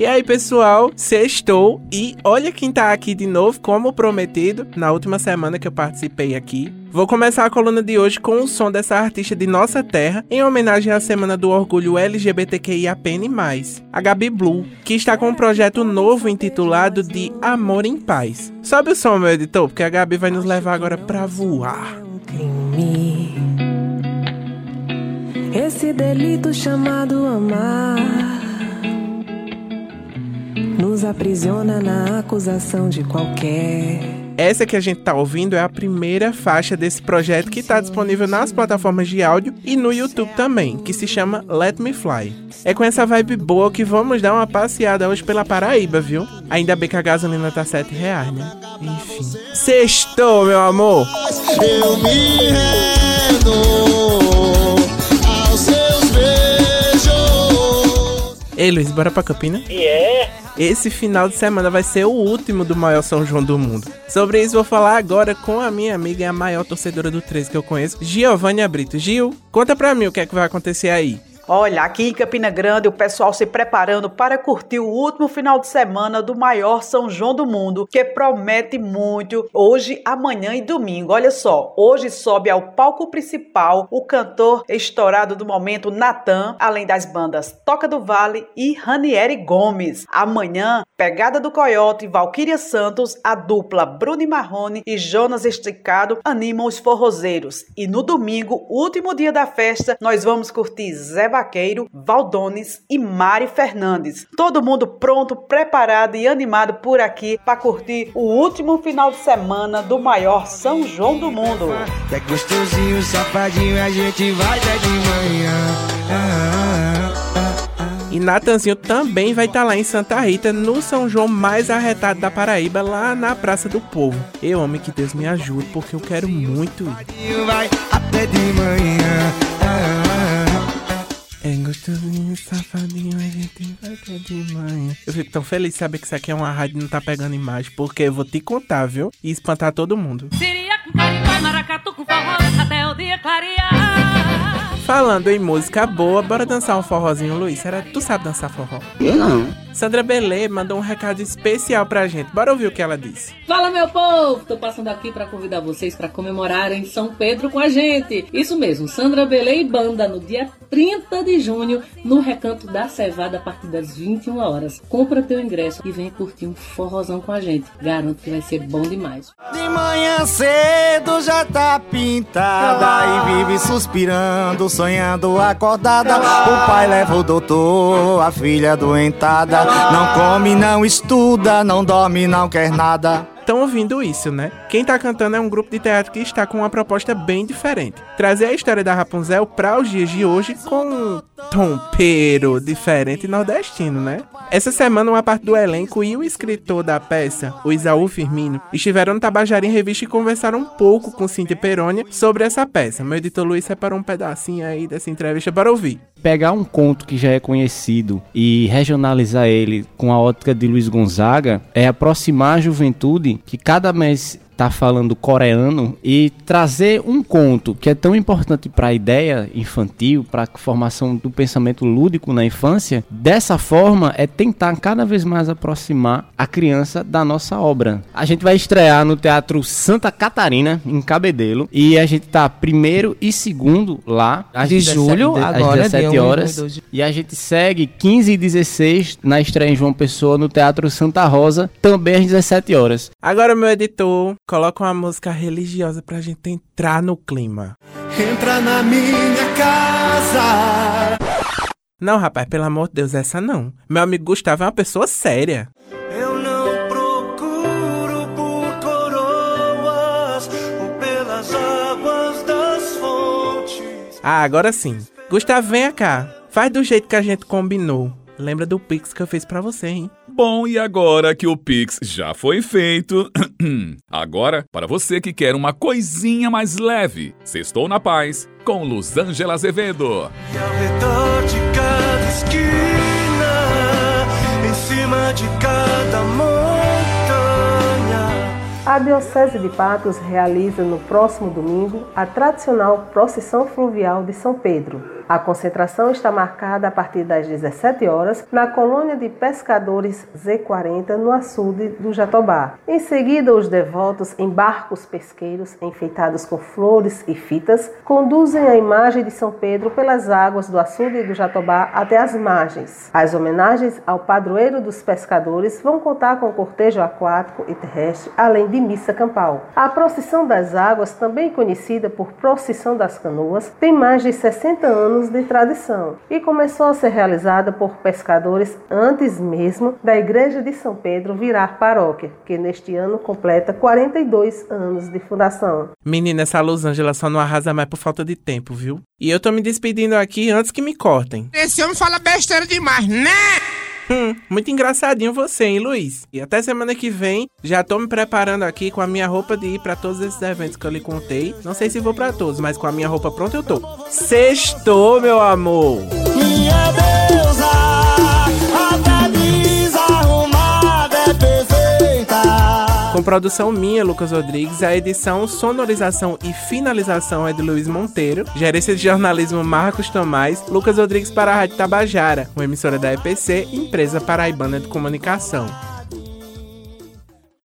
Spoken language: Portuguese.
E aí, pessoal, sextou e olha quem tá aqui de novo, como prometido, na última semana que eu participei aqui. Vou começar a coluna de hoje com o som dessa artista de nossa terra, em homenagem à Semana do Orgulho LGBTQIAPN+, a Gabi Blue, que está com um projeto novo intitulado de Amor em Paz. Sobe o som, meu editor, porque a Gabi vai nos levar agora pra voar. Esse delito chamado amar nos aprisiona na acusação de qualquer. Essa que a gente tá ouvindo é a primeira faixa desse projeto que tá disponível nas plataformas de áudio e no YouTube também, que se chama Let Me Fly. É com essa vibe boa que vamos dar uma passeada hoje pela Paraíba, viu? Ainda bem que a gasolina tá 7 reais, né? Enfim. Sextou, meu amor! Eu me rendo aos seus beijos. Ei, Luiz, bora pra Campina? E é? Esse final de semana vai ser o último do maior São João do mundo. Sobre isso vou falar agora com a minha amiga e a maior torcedora do 13 que eu conheço, Giovânia Brito. Gil, conta pra mim o que é que vai acontecer aí. Olha, aqui em Campina Grande, o pessoal se preparando para curtir o último final de semana do maior São João do mundo, que promete muito hoje, amanhã e domingo. Olha só, hoje sobe ao palco principal o cantor estourado do momento, Natan, além das bandas Toca do Vale e Ranieri Gomes. Amanhã, Pegada do Coyote, Valquíria Santos, a dupla Bruno Marrone e Jonas Esticado animam os forrozeiros. E no domingo, último dia da festa, nós vamos curtir Zé Vaqueiro, Valdones e Mari Fernandes. Todo mundo pronto, preparado e animado por aqui para curtir o último final de semana do maior São João do mundo. É gostosinho, safadinho, a gente vai até de manhã. Ah, ah, ah. E Natanzinho também vai estar lá em Santa Rita, no São João mais arretado da Paraíba, lá na Praça do Povo. Eu amo que Deus me ajude, porque eu quero muito ir. Safadinho vai até de manhã. É gostosinho, safadinho, a gente vai até de manhã. Eu fico tão feliz de saber que isso aqui é uma rádio e não tá pegando imagem, porque eu vou te contar, viu? E espantar todo mundo. Seria com carimbó, maracatu com forró até o dia clarear. Falando em música boa, bora dançar um forrozinho, Luiz. Será que tu sabe dançar forró? Eu não. Sandra Belê mandou um recado especial pra gente. Bora ouvir o que ela disse. Fala meu povo, tô passando aqui para convidar vocês para comemorarem São Pedro com a gente. Isso mesmo, Sandra Belê e banda no dia 30 de junho no Recanto da Cevada a partir das 21 horas. Compra teu ingresso e vem curtir um forrozão com a gente. Garanto que vai ser bom demais. De manhã cedo já tá pintada e vive suspirando, sonhando acordada. O pai leva o doutor, a filha doentada. Não come, não estuda, não dorme, não quer nada. Estão ouvindo isso, né? Quem tá cantando é um grupo de teatro que está com uma proposta bem diferente. Trazer a história da Rapunzel para os dias de hoje com tompeiro diferente nordestino, né? Essa semana, uma parte do elenco e o escritor da peça, o Isaú Firmino, estiveram no Tabajara em Revista e conversaram um pouco com Cíntia Perônia sobre essa peça. Meu editor Luiz separou um pedacinho aí dessa entrevista para ouvir. Pegar um conto que já é conhecido e regionalizar ele com a ótica de Luiz Gonzaga é aproximar a juventude que cada mês tá falando coreano e trazer um conto que é tão importante para a ideia infantil, para a formação do pensamento lúdico na infância, dessa forma é tentar cada vez mais aproximar a criança da nossa obra. A gente vai estrear no Teatro Santa Catarina, em Cabedelo, e a gente tá primeiro e segundo lá, às De 17 julho, às agora, 17 dia um, horas. dois de- E a gente segue 15 e 16 na estreia em João Pessoa no Teatro Santa Rosa, também às 17 horas. Agora, meu editor, coloca uma música religiosa pra gente entrar no clima. Entra na minha casa. Não, rapaz, pelo amor de Deus, essa não. Meu amigo Gustavo é uma pessoa séria. Eu não procuro por coroas ou pelas águas das fontes. Ah, agora sim. Gustavo, venha cá. Faz do jeito que a gente combinou. Lembra do Pix que eu fiz pra você, hein? Bom, e agora que o Pix já foi feito, agora, para você que quer uma coisinha mais leve, Sextou na Paz com Luzângela Azevedo. E ao redor de cada esquina, em cima de cada montanha. A Diocese de Patos realiza no próximo domingo a tradicional procissão fluvial de São Pedro. A concentração está marcada a partir das 17 horas na colônia de pescadores Z40 no açude do Jatobá. Em seguida, os devotos em barcos pesqueiros enfeitados com flores e fitas conduzem a imagem de São Pedro pelas águas do açude do Jatobá até as margens. As homenagens ao padroeiro dos pescadores vão contar com cortejo aquático e terrestre, além de missa campal. A procissão das águas, também conhecida por procissão das canoas, tem mais de 60 anos de tradição e começou a ser realizada por pescadores antes mesmo da Igreja de São Pedro virar paróquia, que neste ano completa 42 anos de fundação. Menina, essa Los Angeles só não arrasa mais por falta de tempo, viu? E eu tô me despedindo aqui antes que me cortem. Esse homem fala besteira demais, né? Hum, muito engraçadinho você, hein, Luiz? E até semana que vem, já tô me preparando aqui com a minha roupa de ir pra todos esses eventos que eu lhe contei. Não sei se vou pra todos, mas com a minha roupa pronta eu tô. Sextou, meu amor! Minha deusa, Com produção minha, Lucas Rodrigues, a edição, sonorização e finalização é de Luiz Monteiro, gerência de jornalismo Marcos Tomás, Lucas Rodrigues para a Rádio Tabajara, uma emissora da EPC, empresa paraibana de comunicação.